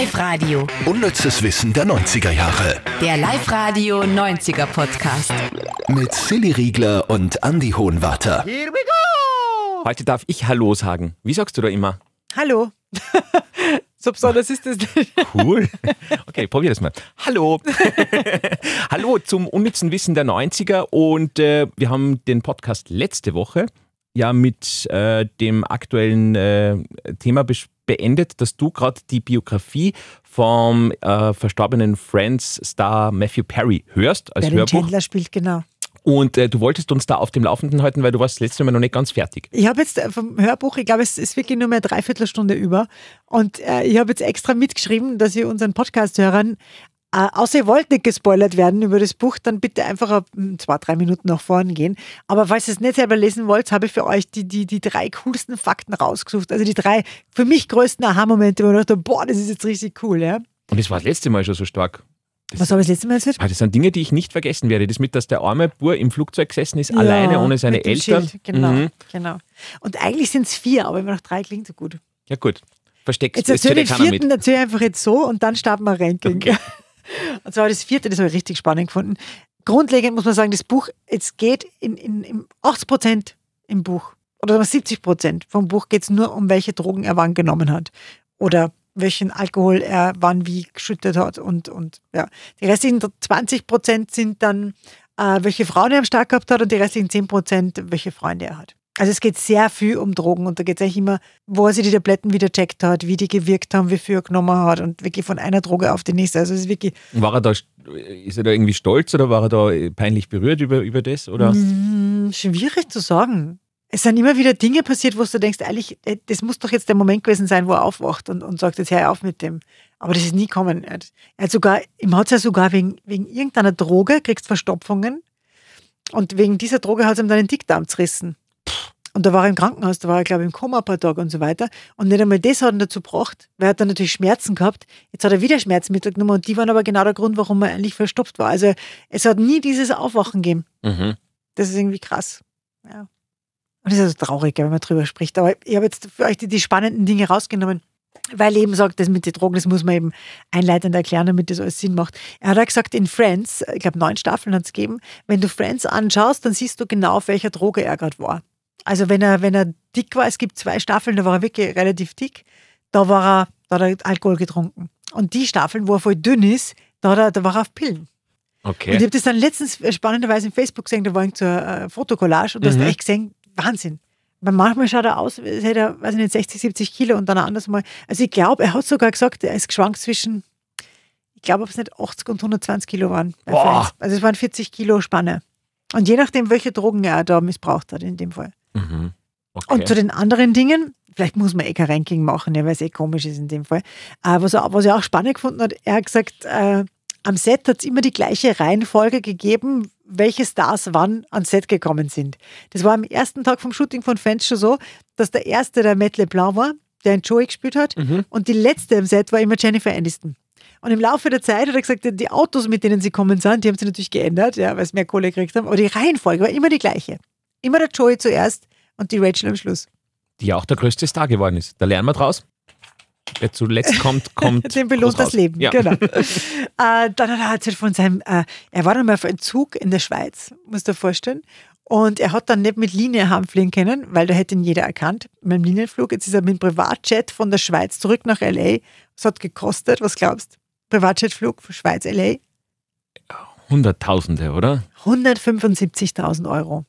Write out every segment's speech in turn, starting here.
Live-Radio. Unnützes Wissen der 90er Jahre. Der Live-Radio 90er Podcast. Mit Silly Riegler und Andy Hohenwarter. Heute darf ich Hallo sagen. Wie sagst du da immer? Hallo. so besonders ist das nicht. Cool. Okay, probier das mal. Hallo. Hallo zum unnützen Wissen der 90er und äh, wir haben den Podcast letzte Woche ja mit äh, dem aktuellen äh, Thema beendet, dass du gerade die Biografie vom äh, verstorbenen Friends-Star Matthew Perry hörst als den Hörbuch. Chandler spielt, genau. Und äh, du wolltest uns da auf dem Laufenden halten, weil du warst das letzte Mal noch nicht ganz fertig. Ich habe jetzt vom Hörbuch, ich glaube, es ist wirklich nur mehr Dreiviertelstunde über. Und äh, ich habe jetzt extra mitgeschrieben, dass ihr unseren Podcast-Hörern, äh, außer ihr wollt nicht gespoilert werden über das Buch, dann bitte einfach ab, hm, zwei, drei Minuten nach vorne gehen. Aber falls ihr es nicht selber lesen wollt, habe ich für euch die, die, die drei coolsten Fakten rausgesucht. Also die drei für mich größten Aha-Momente, wo ich dachte, boah, das ist jetzt richtig cool. Ja? Und das war das letzte Mal schon so stark. Das, Was habe ich das letzte Mal erzählt? Ah, das sind Dinge, die ich nicht vergessen werde. Das mit, dass der arme Bur im Flugzeug gesessen ist, alleine ohne seine Eltern. Schild. Genau, Mhm. genau. Und eigentlich sind es vier, aber immer noch drei klingt so gut. Ja, gut. Versteckt. Jetzt erzähl den ja vierten, erzähl einfach jetzt so und dann starten wir Ranking. Und zwar das vierte, das habe ich richtig spannend gefunden. Grundlegend muss man sagen, das Buch, es geht in, in, in 80 Prozent im Buch oder sagen wir 70 Prozent vom Buch geht es nur um, welche Drogen er wann genommen hat oder welchen Alkohol er wann wie geschüttet hat und, und ja. Die restlichen 20 Prozent sind dann, äh, welche Frauen er am Start gehabt hat und die restlichen 10 Prozent, welche Freunde er hat. Also es geht sehr viel um Drogen und da geht es eigentlich immer, wo er sich die Tabletten wieder checkt hat, wie die gewirkt haben, wie viel er genommen hat und wirklich von einer Droge auf die nächste. Also es ist wirklich War er da, ist er da irgendwie stolz oder war er da peinlich berührt über, über das? Oder? mm, schwierig zu sagen. Es sind immer wieder Dinge passiert, wo du denkst, eigentlich, äh, das muss doch jetzt der Moment gewesen sein, wo er aufwacht und, und sagt, jetzt hör auf mit dem. Aber das ist nie kommen. Er hat, er hat sogar, ihm hat es ja sogar wegen, wegen irgendeiner Droge, kriegst Verstopfungen und wegen dieser Droge hat es ihm dann den Dickdarm zerrissen. Und da war er im Krankenhaus, da war er, glaube ich, im Koma ein paar Tage und so weiter. Und nicht einmal das hat ihn dazu gebracht, weil er hat dann natürlich Schmerzen gehabt. Jetzt hat er wieder Schmerzmittel genommen und die waren aber genau der Grund, warum er eigentlich verstopft war. Also es hat nie dieses Aufwachen gegeben. Mhm. Das ist irgendwie krass. Ja. Und das ist also traurig, wenn man drüber spricht. Aber ich habe jetzt für euch die, die spannenden Dinge rausgenommen, weil eben sagt, das mit den Drogen, das muss man eben einleitend erklären, damit das alles Sinn macht. Er hat auch gesagt, in Friends, ich glaube neun Staffeln hat es gegeben, wenn du Friends anschaust, dann siehst du genau, auf welcher Droge er gerade war. Also wenn er, wenn er dick war, es gibt zwei Staffeln, da war er wirklich relativ dick, da war er, da hat er Alkohol getrunken. Und die Staffeln, wo er voll dünn ist, da, er, da war er auf Pillen. Und ich Okay. habe das dann letztens äh, spannenderweise in Facebook gesehen, da war ich zur äh, Fotokollage und du Mhm. hast echt gesehen, Wahnsinn. Weil manchmal schaut er aus, als hätte er, weiß ich nicht, 60, 70 Kilo und dann anders mal. Also ich glaube, er hat sogar gesagt, er ist geschwankt zwischen, ich glaube, ob es nicht 80 und 120 Kilo waren. Also es waren 40 Kilo Spanne. Und je nachdem, welche Drogen er da missbraucht hat in dem Fall. Mhm. okay. Und zu den anderen Dingen, vielleicht muss man eh kein Ranking machen, ja, weil es eh komisch ist in dem Fall. Äh, was, er, was er auch spannend gefunden hat, er hat gesagt, äh, am Set hat es immer die gleiche Reihenfolge gegeben, welche Stars wann ans Set gekommen sind. Das war am ersten Tag vom Shooting von Friends schon so, dass der erste der Matt LeBlanc war, der in Joey gespielt hat, Mhm. und die letzte im Set war immer Jennifer Aniston. Und im Laufe der Zeit hat er gesagt, die Autos, mit denen sie kommen sind, die haben sie natürlich geändert, ja, weil sie mehr Kohle gekriegt haben, aber die Reihenfolge war immer die gleiche. Immer der Joey zuerst und die Rachel am Schluss. die ja auch der größte Star geworden ist. Da lernen wir draus. Wer zuletzt kommt, kommt. Den belohnt das. Leben, Ja. genau. äh, dann hat er erzählt von seinem, äh, er war dann mal auf einem Zug in der Schweiz, musst du dir vorstellen. Und er hat dann nicht mit Linie heimfliegen können, weil da hätte ihn jeder erkannt, mit dem Linienflug. Jetzt ist er mit dem Privatjet von der Schweiz zurück nach L.A. Was hat gekostet, was glaubst du? Privatjetflug von Schweiz, L.A. Hunderttausende, oder? 175.000 Euro.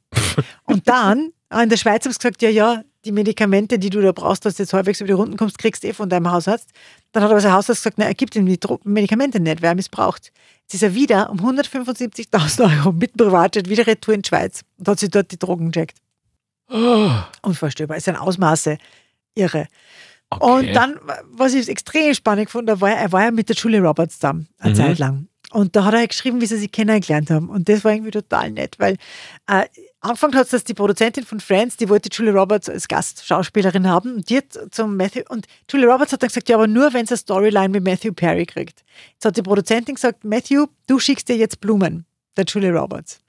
Und dann, ah, in der Schweiz haben sie gesagt, ja, ja, die Medikamente, die du da brauchst, dass du jetzt halbwegs über die Runden kommst, kriegst du eh von deinem Hausarzt. Dann hat aber sein Hausarzt gesagt, na, er gibt ihm die Medikamente nicht, wer missbraucht. Jetzt ist er wieder um 175.000 Euro mit Privatjet wieder retour in die Schweiz und hat sich dort die Drogen gecheckt. Oh, Unvorstellbar. Es sind Ausmaße irre. okay. Und dann, was ich extrem spannend gefunden habe, war, er war ja mit der Julie Roberts zusammen, eine Mhm. Zeit lang. Und da hat er geschrieben, wie sie sich kennengelernt haben. Und das war irgendwie total nett, weil äh, angefangen hat es, dass die Produzentin von Friends, die wollte Julie Roberts als Gastschauspielerin haben. Und die hat zum Matthew, und Julie Roberts hat dann gesagt, ja, aber nur, wenn es eine Storyline mit Matthew Perry kriegt. Jetzt hat die Produzentin gesagt, Matthew, du schickst dir jetzt Blumen, der Julie Roberts.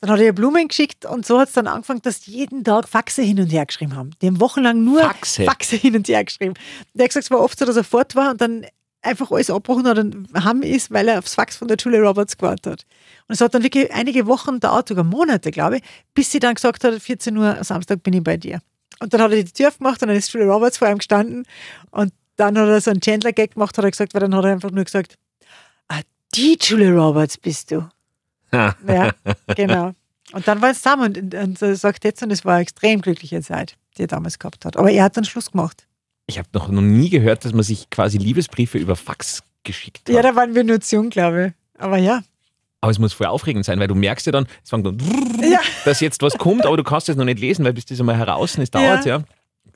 Dann hat er ihr Blumen geschickt und so hat es dann angefangen, dass jeden Tag Faxe hin und her geschrieben haben. Die haben wochenlang nur Faxe? Faxe hin und her geschrieben. Der hat gesagt, es war oft so, dass er fort war und dann einfach alles abgebrochen hat und haben ist, weil er aufs Fax von der Julia Roberts gewartet hat. Und es hat dann wirklich einige Wochen dauert, sogar Monate, glaube ich, bis sie dann gesagt hat, 14 Uhr am Samstag bin ich bei dir. Und dann hat er die Tür aufgemacht und dann ist Julia Roberts vor ihm gestanden und dann hat er so einen Chandler-Gag gemacht, hat er gesagt, weil dann hat er einfach nur gesagt, ah, die Julia Roberts bist du. ja, genau. Und dann war es zusammen und, und er sagt jetzt, und es war eine extrem glückliche Zeit, die er damals gehabt hat. Aber er hat dann Schluss gemacht. Ich habe noch, noch nie gehört, dass man sich quasi Liebesbriefe über Fax geschickt hat. Ja, da waren wir nur zu jung, glaube ich. Aber ja. Aber es muss voll aufregend sein, weil du merkst ja dann, es fängt dann, Ja. dass jetzt was kommt, aber du kannst es noch nicht lesen, weil bis das einmal heraus ist, dauert ja.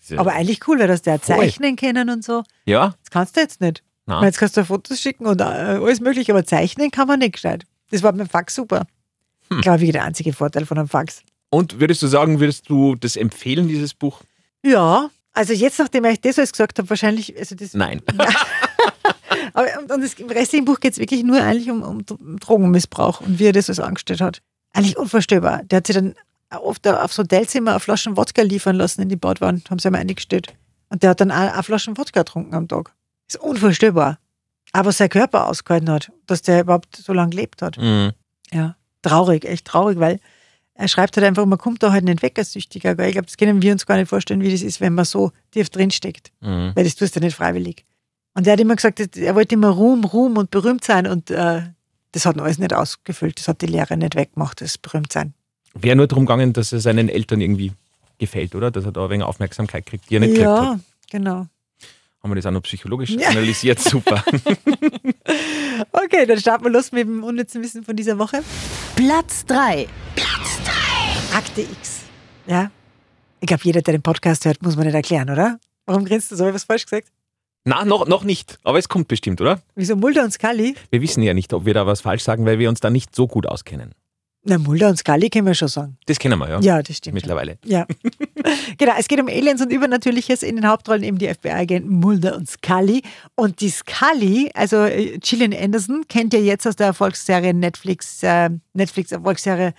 ja. Aber eigentlich cool, weil das der zeichnen können und so. Ja, Das kannst du jetzt nicht. Na. Jetzt kannst du Fotos schicken und äh, alles mögliche, aber zeichnen kann man nicht gescheit. Das war beim Fax super. Hm. Glaube ich, der einzige Vorteil von einem Fax. Und würdest du sagen, würdest du das empfehlen, dieses Buch? Ja, also jetzt, nachdem ich das alles gesagt habe, wahrscheinlich, also das, Nein. aber und, und das, im restlichen Buch geht es wirklich nur eigentlich um, um Drogenmissbrauch und wie er das alles angestellt hat. Eigentlich unvorstellbar. Der hat sich dann oft aufs Hotelzimmer eine Flaschen Wodka liefern lassen in die Badwand, haben sie einmal eingestellt. Und der hat dann auch eine Flaschen Wodka getrunken am Tag. ist unvorstellbar. Aber sein Körper ausgehalten hat, dass der überhaupt so lange gelebt hat. Mhm. Ja, traurig, echt traurig, weil er schreibt halt einfach, man kommt da halt nicht weg als Süchtiger. Gell? Ich glaube, das können wir uns gar nicht vorstellen, wie das ist, wenn man so tief drinsteckt. Mhm. Weil das tust du nicht freiwillig. Und er hat immer gesagt, er wollte immer Ruhm, Ruhm und berühmt sein und äh, das hat alles nicht ausgefüllt. Das hat die Lehre nicht weggemacht, das Berühmtsein. Wäre nur darum gegangen, dass er seinen Eltern irgendwie gefällt, oder? Dass er da ein wenig Aufmerksamkeit kriegt, die er nicht gekriegt hat. Ja, genau. Haben wir das auch noch psychologisch Ja. analysiert? Super. Okay, dann starten wir los mit dem unnützen Wissen von dieser Woche. Platz 3. Akte X. Ja. Ich glaube, jeder, der den Podcast hört, muss man nicht erklären, oder? Warum grinst du so? Habe ich was falsch gesagt? Na, noch, noch nicht. Aber es kommt bestimmt, oder? Wieso Mulder und Scully? Wir wissen ja nicht, ob wir da was falsch sagen, weil wir uns da nicht so gut auskennen. Na, Mulder und Scully können wir schon sagen. Das kennen wir ja, Ja, das stimmt. mittlerweile. Ja. genau, es geht um Aliens und Übernatürliches. In den Hauptrollen eben die FBI-Agenten Mulder und Scully. Und die Scully, also äh, Gillian Anderson, kennt ihr jetzt aus der Erfolgsserie Netflix, äh, Netflix-Erfolgsserie,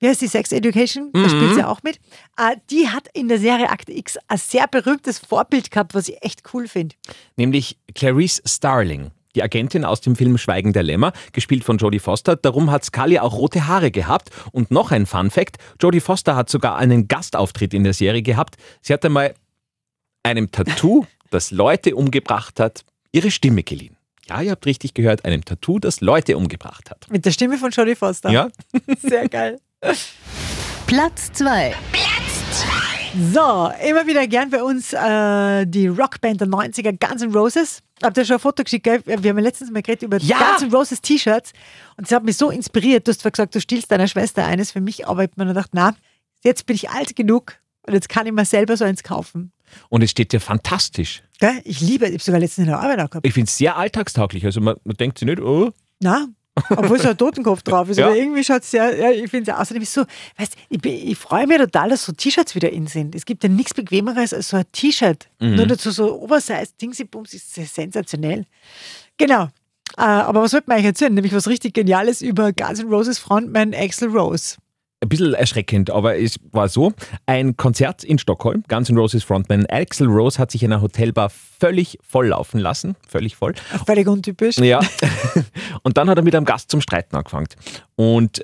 wie heißt die Sex Education? Da Mhm. spielt sie auch mit. Äh, die hat in der Serie Akte X ein sehr berühmtes Vorbild gehabt, was ich echt cool finde. Nämlich Clarice Starling, die Agentin aus dem Film Schweigen der Lämmer, gespielt von Jodie Foster. Darum hat Scully auch rote Haare gehabt. Und noch ein Fun Fact: Jodie Foster hat sogar einen Gastauftritt in der Serie gehabt. Sie hat einmal einem Tattoo, das Leute umgebracht hat, ihre Stimme geliehen. Ja, ihr habt richtig gehört, einem Tattoo, das Leute umgebracht hat. Mit der Stimme von Jodie Foster. Ja? Sehr geil. Platz 2. So, immer wieder gern bei uns äh, die Rockband der 90er Guns N' Roses. Habt ihr schon ein Foto geschickt, gell? Wir haben ja letztens mal geredet über Ja! Guns N' Roses T-Shirts und sie hat mich so inspiriert. Du hast zwar gesagt, du stiehlst deiner Schwester eines für mich, aber ich habe mir gedacht, na, jetzt bin ich alt genug und jetzt kann ich mir selber so eins kaufen. Und es steht ja fantastisch. Gell? Ich liebe, ich habe sogar letztens in der Arbeit auch gehabt. Ich finde es sehr alltagstauglich. Also man, man denkt sich nicht, oh, Na, obwohl so ein Totenkopf drauf ist. Ja. Aber irgendwie schaut es sehr, ja, ich finde es außerdem ist so, weißt ich, ich freue mich total, dass so T-Shirts wieder in sind. Es gibt ja nichts Bequemeres als so ein T-Shirt. Mhm. Nur dazu so Oversize, Dingsy-Bums ist sehr sensationell. Genau. Äh, aber was wollte man eigentlich erzählen? Nämlich was richtig Geniales über Guns N' Roses Frontman Axel Rose. Ein bisschen erschreckend, aber es war so, ein Konzert in Stockholm, Guns N' Roses Frontman Axel Rose hat sich in einer Hotelbar völlig voll laufen lassen, völlig voll. Völlig untypisch. Ja. Und dann hat er mit einem Gast zum Streiten angefangen. Und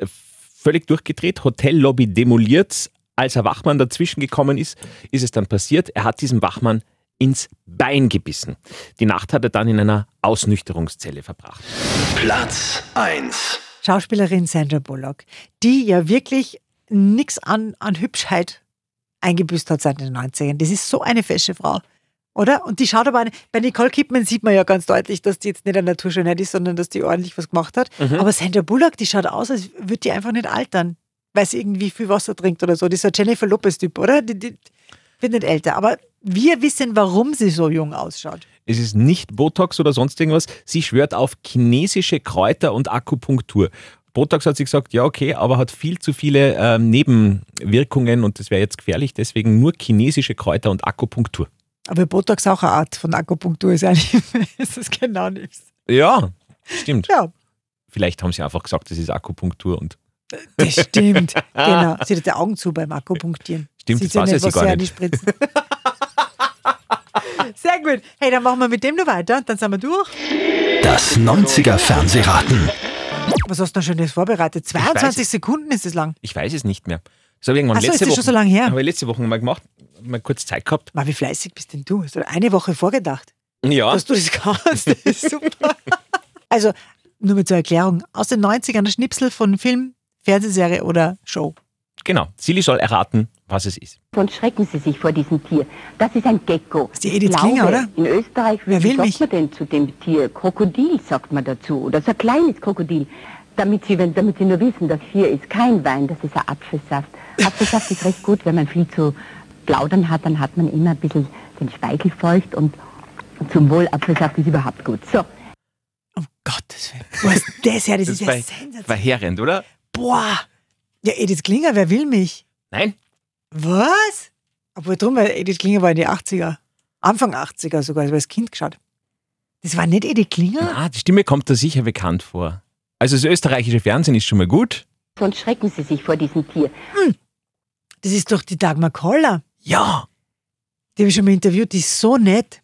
völlig durchgedreht, Hotellobby demoliert. Als ein Wachmann dazwischen gekommen ist, ist es dann passiert, er hat diesem Wachmann ins Bein gebissen. Die Nacht hat er dann in einer Ausnüchterungszelle verbracht. Platz 1. Schauspielerin Sandra Bullock, die ja wirklich nichts an, an Hübschheit eingebüßt hat seit den 90ern. Das ist so eine fesche Frau. Oder? Und die schaut aber, an- bei Nicole Kidman sieht man ja ganz deutlich, dass die jetzt nicht eine Naturschönheit ist, sondern dass die ordentlich was gemacht hat. Aber Sandra Bullock, die schaut aus, als würde die einfach nicht altern, weil sie irgendwie viel Wasser trinkt oder so. Die ist ein Jennifer Lopez-Typ, oder? Die, die wird nicht älter. Aber wir wissen, warum sie so jung ausschaut. Es ist nicht Botox oder sonst irgendwas. Sie schwört auf chinesische Kräuter und Akupunktur. Botox hat sie gesagt, ja okay, aber hat viel zu viele ähm, Nebenwirkungen und das wäre jetzt gefährlich. Deswegen nur chinesische Kräuter und Akupunktur. Aber Botox auch eine Art von Akupunktur ist eigentlich, ist das genau nichts. Ja, stimmt. Ja, Vielleicht haben sie einfach gesagt, das ist Akupunktur und Das stimmt. genau. Sie hat die Augen zu beim Akupunktieren. Stimmt, Sieht das weiß ja nicht, sie gar sie nicht. Sehr gut. Hey, dann machen wir mit dem noch weiter. Dann sind wir durch. Das 90er Fernsehraten. Was hast du denn Schönes vorbereitet? 22 weiß- Sekunden ist es lang. Ich weiß es nicht mehr. Das habe ich irgendwann Ach so, letzte ist das Woche. schon so lange her? Habe ich letzte Woche mal gemacht. Mal kurz Zeit gehabt. Mal, wie fleißig bist denn du? Hast du eine Woche vorgedacht, Ja. dass du das kannst? Das ist super. Also, nur mit zur Erklärung. Aus den 90ern ein Schnipsel von Film, Fernsehserie oder Show. Genau. Silly soll erraten, was es ist. Und schrecken Sie sich vor diesem Tier. Das ist ein Gecko. ist die Edith Ich Klinger, oder? In Österreich, Wer will sagt mich? man denn zu dem Tier? Krokodil sagt man dazu. Oder so ein kleines Krokodil. Damit Sie, wenn, damit Sie nur wissen, das hier ist kein Wein, das ist ein Apfelsaft. Apfelsaft ist recht gut, wenn man viel zu plaudern hat, dann hat man immer ein bisschen den Speichel feucht und zum Wohl Apfelsaft ist überhaupt gut. So, Um Gottes Willen. Wo ist das her? Das, ist ja sensationell. verheerend, oder? Boah. Ja, Edith Klinger, wer will mich? Nein? Was? Obwohl drum, weil Edith Klinger war in die 80er. Anfang 80er sogar, also als Kind geschaut. Das war nicht Edith Klinger? Ah, die Stimme kommt da sicher bekannt vor. Also das österreichische Fernsehen ist schon mal gut. sonst schrecken Sie sich vor diesem Tier. Das ist doch die Dagmar Koller. Ja. Die habe ich schon mal interviewt, die ist so nett.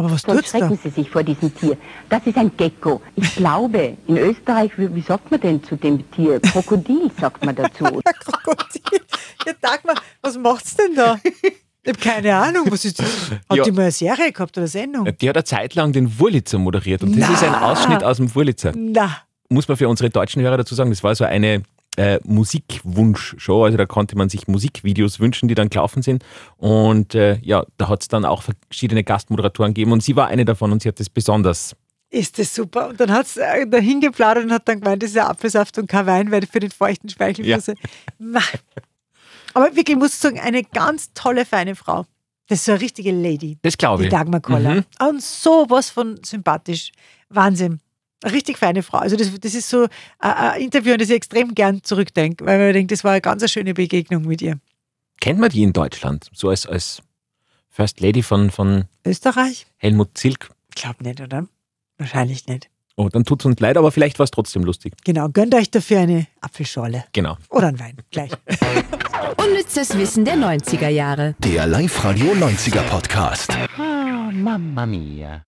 Aber was Sonst tut's da? schrecken Sie sich vor diesem Tier. Das ist ein Gecko. Ich glaube, in Österreich, wie, wie sagt man denn zu dem Tier? Krokodil sagt man dazu. Krokodil. Ja, Dagmar, was macht's denn da? Ich habe keine Ahnung, was ist das? Hat Ja. die mal eine Serie gehabt oder eine Sendung? Die hat eine Zeit lang den Wurlitzer moderiert und das Na. ist ein Ausschnitt aus dem Wurlitzer. Na, Muss man für unsere deutschen Hörer dazu sagen, das war so eine äh, Musikwunsch-Show, also da konnte man sich Musikvideos wünschen, die dann gelaufen sind und äh, ja, da hat es dann auch verschiedene Gastmoderatoren gegeben und sie war eine davon und sie hat das besonders ist das super. Und dann hat es äh, dahin geplaudert und hat dann gemeint, das ist ja Apfelsaft und kein Wein, weil für den feuchten Speichelfluss. Ma. Aber wirklich, ich muss sagen, eine ganz tolle, feine Frau. Das ist so eine richtige Lady. Das glaube Die ich. Dagmar Koller. Mhm. Und sowas von sympathisch. Wahnsinn. Richtig feine Frau. Also das, das ist so ein, ein Interview, an das ich extrem gern zurückdenke, weil man denkt, das war eine ganz schöne Begegnung mit ihr. Kennt man die in Deutschland? So als, als First Lady von, von Österreich? Helmut Zilk? Ich glaube nicht, oder? Wahrscheinlich nicht. Oh, dann tut es uns leid, aber vielleicht war es trotzdem lustig. Genau, gönnt euch dafür eine Apfelschorle. Genau. Oder einen Wein. Gleich. Unnützes Wissen der 90er Jahre. Der Live-Radio 90er Podcast. Ah, mamma mia.